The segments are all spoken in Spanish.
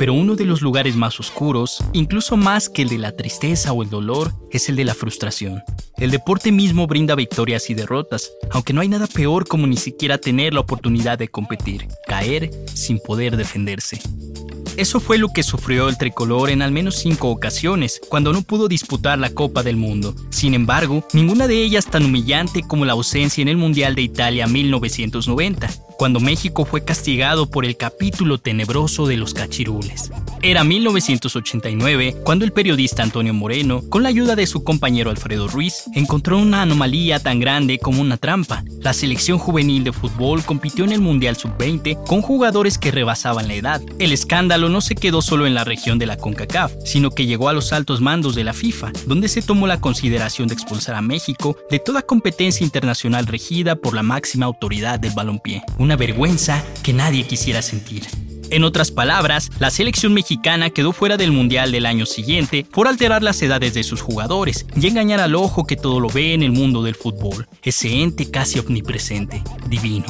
pero uno de los lugares más oscuros, incluso más que el de la tristeza o el dolor, es el de la frustración. El deporte mismo brinda victorias y derrotas, aunque no hay nada peor como ni siquiera tener la oportunidad de competir, caer sin poder defenderse. Eso fue lo que sufrió el tricolor en al menos cinco ocasiones, cuando no pudo disputar la Copa del Mundo. Sin embargo, ninguna de ellas tan humillante como la ausencia en el Mundial de Italia 1990 cuando México fue castigado por el capítulo tenebroso de los cachirules. Era 1989 cuando el periodista Antonio Moreno, con la ayuda de su compañero Alfredo Ruiz, encontró una anomalía tan grande como una trampa. La selección juvenil de fútbol compitió en el Mundial Sub-20 con jugadores que rebasaban la edad. El escándalo no se quedó solo en la región de la CONCACAF, sino que llegó a los altos mandos de la FIFA, donde se tomó la consideración de expulsar a México de toda competencia internacional regida por la máxima autoridad del balompié vergüenza que nadie quisiera sentir. En otras palabras, la selección mexicana quedó fuera del Mundial del año siguiente por alterar las edades de sus jugadores y engañar al ojo que todo lo ve en el mundo del fútbol, ese ente casi omnipresente, divino.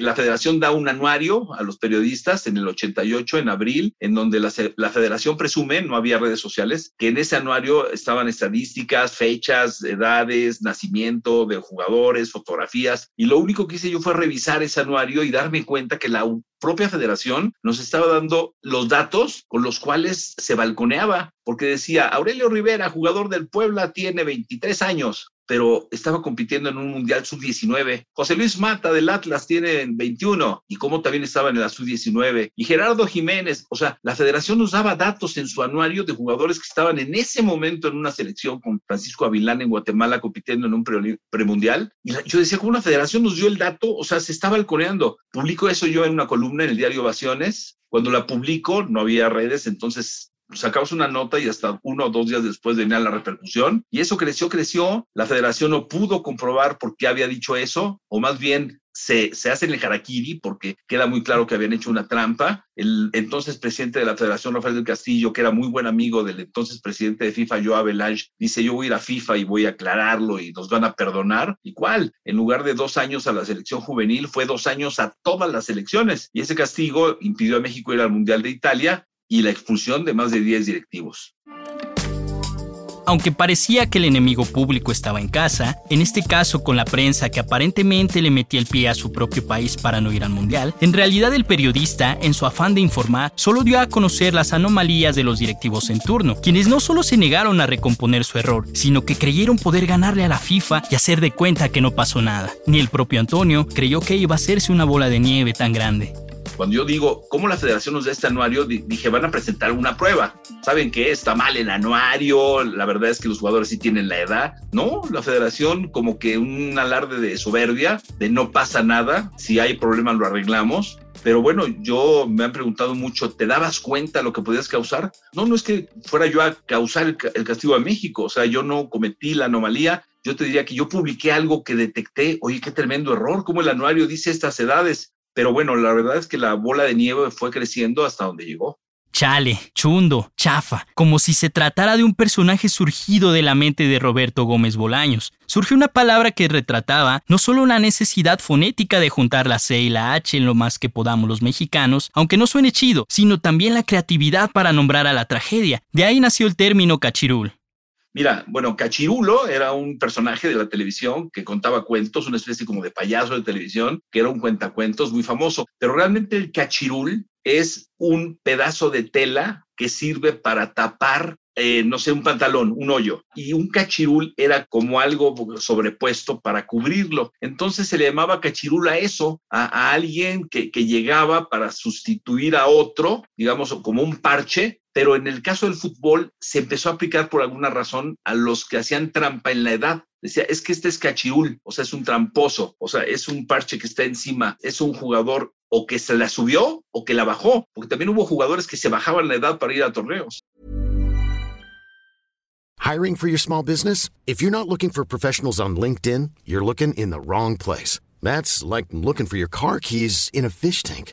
La federación da un anuario a los periodistas en el 88, en abril, en donde la, federación presume, no había redes sociales, que en ese anuario estaban estadísticas, fechas, edades, nacimiento de jugadores, fotografías. Y lo único que hice yo fue revisar ese anuario y darme cuenta que la propia federación nos estaba dando los datos con los cuales se balconeaba, porque decía, Aurelio Rivera, jugador del Puebla, tiene 23 años pero estaba compitiendo en un Mundial Sub-19. José Luis Mata del Atlas tiene 21 y como también estaba en la Sub-19. Y Gerardo Jiménez, o sea, la federación nos daba datos en su anuario de jugadores que estaban en ese momento en una selección con Francisco Avilán en Guatemala compitiendo en un premundial. y yo decía, ¿cómo una federación nos dio el dato? O sea, se estaba balconeando. Publico eso yo en una columna en el diario Ovaciones. Cuando la publico, no había redes, entonces sacamos una nota y hasta uno o dos días después venía la repercusión. Y eso creció, creció. La federación no pudo comprobar por qué había dicho eso, o más bien se, se hace en el harakiri porque queda muy claro que habían hecho una trampa. El entonces presidente de la Federación, Rafael del Castillo, que era muy buen amigo del entonces presidente de FIFA, Joao Belange, dice, yo voy a ir a FIFA y voy a aclararlo y nos van a perdonar. ¿Y cuál? En lugar de dos años a la selección juvenil, fue dos años a todas las selecciones. Y ese castigo impidió a México ir al Mundial de Italia y la expulsión de más de 10 directivos. Aunque parecía que el enemigo público estaba en casa, en este caso con la prensa que aparentemente le metía el pie a su propio país para no ir al mundial, en realidad el periodista, en su afán de informar, solo dio a conocer las anomalías de los directivos en turno, quienes no solo se negaron a recomponer su error, sino que creyeron poder ganarle a la FIFA y hacer de cuenta que no pasó nada. Ni el propio Antonio creyó que iba a hacerse una bola de nieve tan grande. Cuando yo digo, ¿cómo la federación nos da este anuario? Dije, van a presentar una prueba. ¿Saben qué? Está mal el anuario, la verdad es que los jugadores sí tienen la edad. No, la federación como que un alarde de soberbia, de no pasa nada, si hay problemas lo arreglamos. Pero bueno, yo me han preguntado mucho, ¿te dabas cuenta lo que podías causar? No, no es que fuera yo a causar el, castigo a México, o sea, yo no cometí la anomalía, yo te diría que yo publiqué algo que detecté, oye, qué tremendo error, como el anuario dice estas edades, pero bueno, la verdad es que la bola de nieve fue creciendo hasta donde llegó. Chale, chundo, chafa, como si se tratara de un personaje surgido de la mente de Roberto Gómez Bolaños. Surgió una palabra que retrataba no solo una necesidad fonética de juntar la C y la H en lo más que podamos los mexicanos, aunque no suene chido, sino también la creatividad para nombrar a la tragedia. De ahí nació el término cachirul. Mira, bueno, Cachirulo era un personaje de la televisión que contaba cuentos, una especie como de payaso de televisión, que era un cuentacuentos muy famoso, pero realmente el cachirul es un pedazo de tela que sirve para tapar eh, no sé, un pantalón, un hoyo, y un cachirul era como algo sobrepuesto para cubrirlo. Entonces se le llamaba cachirul a eso, a, alguien que, que, llegaba para sustituir a otro, digamos, como un parche, pero en el caso del fútbol se empezó a aplicar por alguna razón a los que hacían trampa en la edad. Decía, es que este es cachirul, o sea, es un tramposo, o sea, es un parche que está encima, es un jugador o que se la subió o que la bajó, porque también hubo jugadores que se bajaban la edad para ir a torneos. Hiring for your small business? If you're not looking for professionals on LinkedIn, you're looking in the wrong place. That's like looking for your car keys in a fish tank.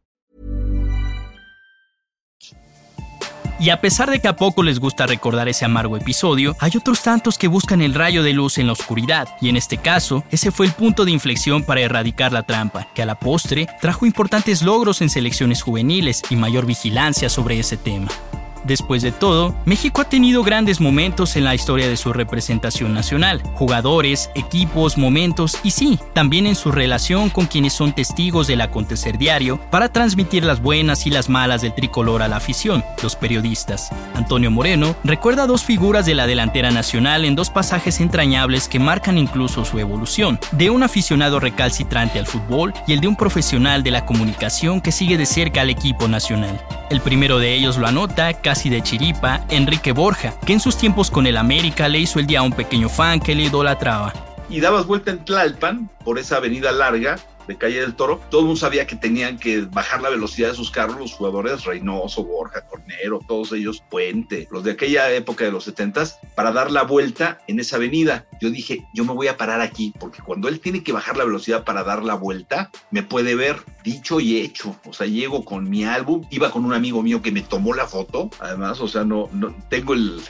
Y a pesar de que a poco les gusta recordar ese amargo episodio, hay otros tantos que buscan el rayo de luz en la oscuridad, y en este caso, ese fue el punto de inflexión para erradicar la trampa, que a la postre trajo importantes logros en selecciones juveniles y mayor vigilancia sobre ese tema. Después de todo, México ha tenido grandes momentos en la historia de su representación nacional, jugadores, equipos, momentos y sí, también en su relación con quienes son testigos del acontecer diario para transmitir las buenas y las malas del tricolor a la afición, los periodistas. Antonio Moreno recuerda dos figuras de la delantera nacional en dos pasajes entrañables que marcan incluso su evolución, de un aficionado recalcitrante al fútbol y el de un profesional de la comunicación que sigue de cerca al equipo nacional. El primero de ellos lo anota casi de chiripa Enrique Borja, que en sus tiempos con el América le hizo el día a un pequeño fan que le idolatraba. Y dabas vuelta en Tlalpan, por esa avenida larga, de Calle del Toro, todo el mundo sabía que tenían que bajar la velocidad de sus carros los jugadores Reynoso, Borja, Cornero, todos ellos, Puente, los de aquella época de los 70 para dar la vuelta en esa avenida. Yo dije, yo me voy a parar aquí, porque cuando él tiene que bajar la velocidad para dar la vuelta, me puede ver dicho y hecho. O sea, llego con mi álbum, iba con un amigo mío que me tomó la foto, además, o sea, no, no tengo el,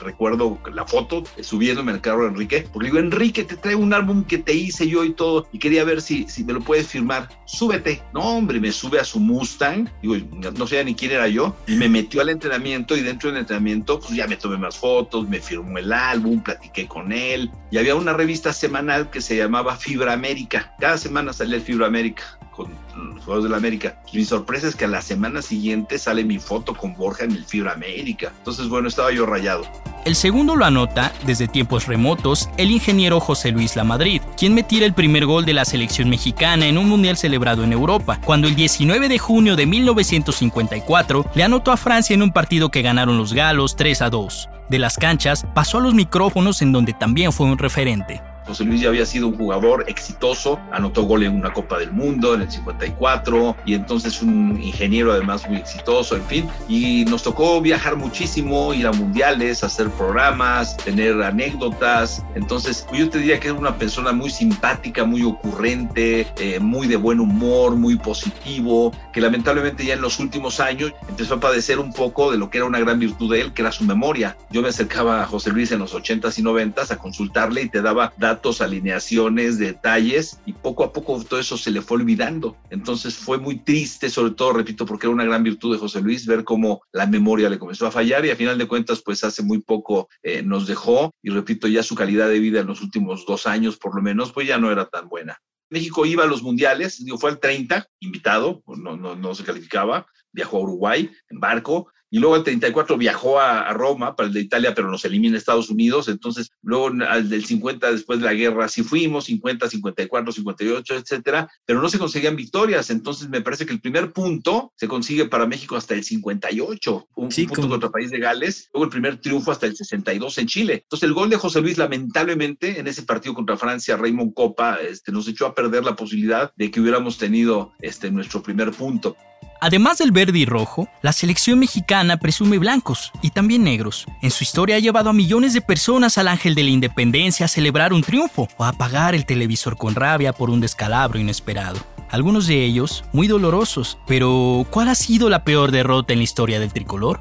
recuerdo, la foto, subiéndome al carro de Enrique, porque digo, Enrique, te traigo un álbum que te hice yo y todo, y quería ver si, si me lo puedes firmar, súbete. No, hombre, me sube a su Mustang, digo, no sé ni quién era yo, y me metió al entrenamiento y dentro del entrenamiento, pues ya me tomé más fotos, me firmó el álbum, platiqué con él, y había una revista semanal que se llamaba Fibra América. Cada semana salía el Fibra América con los Juegos de la América. Mi sorpresa es que a la semana siguiente sale mi foto con Borja en el Fibra América. Entonces, bueno, estaba yo rayado. El segundo lo anota, desde tiempos remotos, el ingeniero José Luis Lamadrid, quien me tira el primer gol de la selección mexicana en un mundial celebrado en Europa, cuando el 19 de junio de 1954 le anotó a Francia en un partido que ganaron los galos 3 a 2. De las canchas pasó a los micrófonos en donde también fue un referente. José Luis ya había sido un jugador exitoso, anotó gol en una Copa del Mundo en el 54 y entonces un ingeniero además muy exitoso, en fin. Y nos tocó viajar muchísimo, ir a mundiales, hacer programas, tener anécdotas. Entonces yo te diría que era una persona muy simpática, muy ocurrente, eh, muy de buen humor, muy positivo, que lamentablemente ya en los últimos años empezó a padecer un poco de lo que era una gran virtud de él, que era su memoria. Yo me acercaba a José Luis en los 80s y 90s a consultarle y te daba alineaciones, detalles, y poco a poco todo eso se le fue olvidando. Entonces fue muy triste, sobre todo, repito, porque era una gran virtud de José Luis, ver cómo la memoria le comenzó a fallar y a final de cuentas, pues hace muy poco eh, nos dejó, y repito, ya su calidad de vida en los últimos dos años, por lo menos, pues ya no era tan buena. México iba a los mundiales, digo, fue al 30, invitado, no, no, no se calificaba, viajó a Uruguay en barco, y luego el 34 viajó a, Roma para el de Italia, pero nos elimina Estados Unidos, entonces luego al del 50 después de la guerra sí fuimos, 50, 54, 58, etcétera, pero no se conseguían victorias, entonces me parece que el primer punto se consigue para México hasta el 58, un, punto contra el país de Gales, luego el primer triunfo hasta el 62 en Chile. Entonces el gol de José Luis lamentablemente en ese partido contra Francia, Raymond Copa, este, nos echó a perder la posibilidad de que hubiéramos tenido este, nuestro primer punto. Además del verde y rojo, la selección mexicana presume blancos y también negros. En su historia ha llevado a millones de personas al Ángel de la Independencia a celebrar un triunfo o a apagar el televisor con rabia por un descalabro inesperado. Algunos de ellos muy dolorosos, pero ¿cuál ha sido la peor derrota en la historia del tricolor?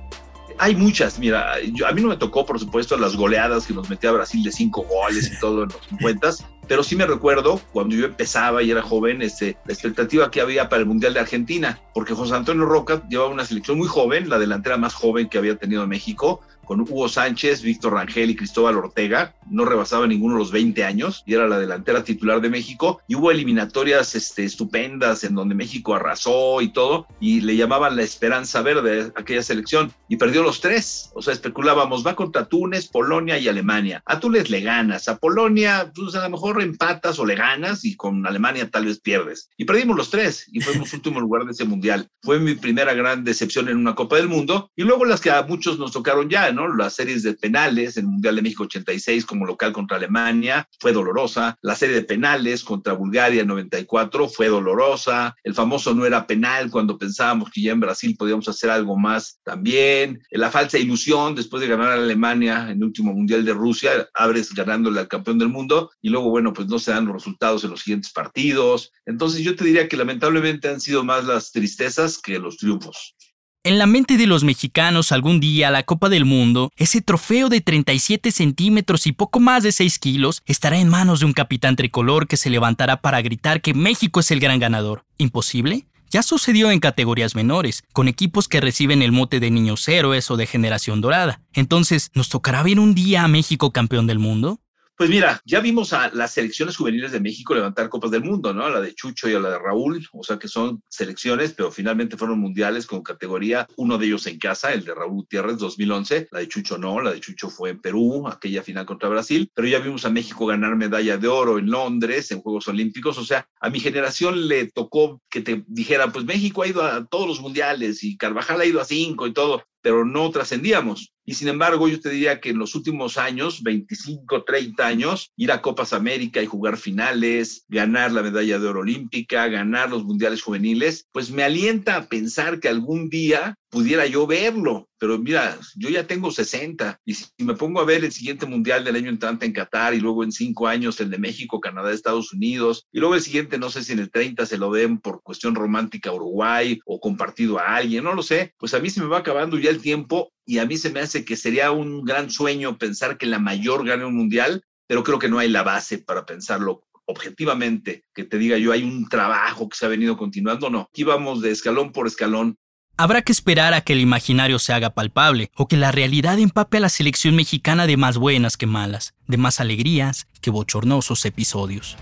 hay muchas, mira, a mí no me tocó, por supuesto, las goleadas que nos metía Brasil de cinco goles y todo en los 50, pero sí me recuerdo cuando yo empezaba y era joven, este, la expectativa que había para el Mundial de Argentina, porque José Antonio Roca llevaba una selección muy joven, la delantera más joven que había tenido México, con Hugo Sánchez, Víctor Rangel y Cristóbal Ortega. No rebasaba ninguno los 20 años y era la delantera titular de México. Y hubo eliminatorias este, estupendas en donde México arrasó y todo, y le llamaban la esperanza verde a aquella selección. Y perdió los tres. O sea, especulábamos, va contra Túnez, Polonia y Alemania. A Túnez le ganas, a Polonia, pues a lo mejor empatas o le ganas, y con Alemania tal vez pierdes. Y perdimos los tres, y fuimos último lugar de ese mundial. Fue mi primera gran decepción en una Copa del Mundo, y luego las que a muchos nos tocaron ya, ¿no? Las series de penales, en el Mundial de México 86 como local contra Alemania, fue dolorosa. La serie de penales contra Bulgaria 94 fue dolorosa. El famoso no era penal cuando pensábamos que ya en Brasil podíamos hacer algo más también. La falsa ilusión después de ganar a Alemania en el último Mundial de Rusia, abres ganándole al campeón del mundo y luego, bueno, pues no se dan los resultados en los siguientes partidos. Entonces yo te diría que lamentablemente han sido más las tristezas que los triunfos. En la mente de los mexicanos algún día la Copa del Mundo, ese trofeo de 37 centímetros y poco más de 6 kilos, estará en manos de un capitán tricolor que se levantará para gritar que México es el gran ganador. ¿Imposible? Ya sucedió en categorías menores, con equipos que reciben el mote de niños héroes o de generación dorada. Entonces, ¿nos tocará ver un día a México campeón del mundo? Pues mira, ya vimos a las selecciones juveniles de México levantar Copas del Mundo, ¿no? La de Chucho y a la de Raúl, o sea que son selecciones, pero finalmente fueron mundiales con categoría, uno de ellos en casa, el de Raúl Gutiérrez 2011, la de Chucho no, la de Chucho fue en Perú, aquella final contra Brasil, pero ya vimos a México ganar medalla de oro en Londres, en Juegos Olímpicos, o sea, a mi generación le tocó que te dijera, pues México ha ido a todos los mundiales y Carvajal ha ido a cinco y todo, pero no trascendíamos. Y sin embargo, yo te diría que en los últimos años, 25, 30 años, ir a Copas América y jugar finales, ganar la medalla de oro olímpica, ganar los mundiales juveniles, pues me alienta a pensar que algún día pudiera yo verlo. Pero mira, yo ya tengo 60 y si me pongo a ver el siguiente mundial del año entrante en Qatar y luego en cinco años el de México, Canadá, Estados Unidos y luego el siguiente, no sé si en el 30 se lo den por cuestión romántica Uruguay o compartido a alguien, no lo sé, pues a mí se me va acabando ya el tiempo y a mí se me hace que sería un gran sueño pensar que la mayor gane un mundial, pero creo que no hay la base para pensarlo objetivamente, que te diga yo hay un trabajo que se ha venido continuando, no, aquí vamos de escalón por escalón Habrá que esperar a que el imaginario se haga palpable o que la realidad empape a la selección mexicana de más buenas que malas, de más alegrías que bochornosos episodios.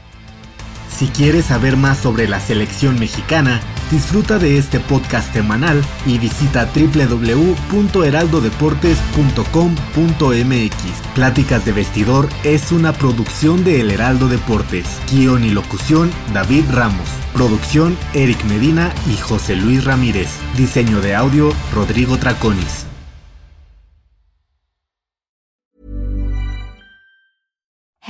Si quieres saber más sobre la selección mexicana, disfruta de este podcast semanal y visita www.heraldodeportes.com.mx. Pláticas de vestidor es una producción de El Heraldo Deportes. Guión y locución David Ramos. Producción Eric Medina y José Luis Ramírez. Diseño de audio Rodrigo Traconis.